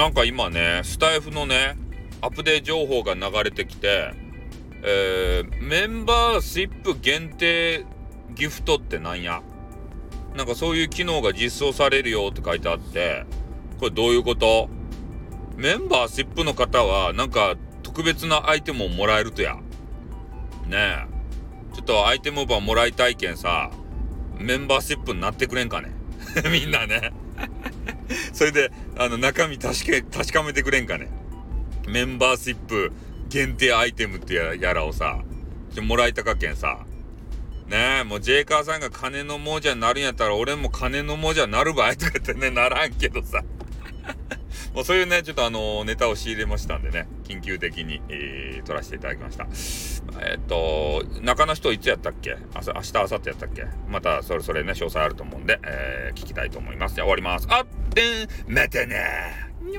なんか今ね、スタイフのね、アップデート情報が流れてきて、えー、メンバーシップ限定ギフトってなんや？なんかそういう機能が実装されるよって書いてあって、これどういうこと？メンバーシップの方はなんか特別なアイテムをもらえるとや。ねえ。ちょっとアイテム版もらいたいけんさ、メンバーシップになってくれんかね？みんなね。それで、あの、中身確か、確かめてくれんかね。メンバーシップ限定アイテムってややらをさ、もらいたかけんさ。ねえ、もうジェイカーさんが金の亡者になるんやったら、俺も金の亡者になる場合とか言ってね、ならんけどさ。もうそういうね、ちょっとあの、ネタを仕入れましたんでね、緊急的に、えー、撮らせていただきました。えー、っ中の人いつやったっけ明日、明日、明後日やったっけまた、それそれね、詳細あると思うんで、えー、聞きたいと思います。じゃあ終わります。あってん、またねー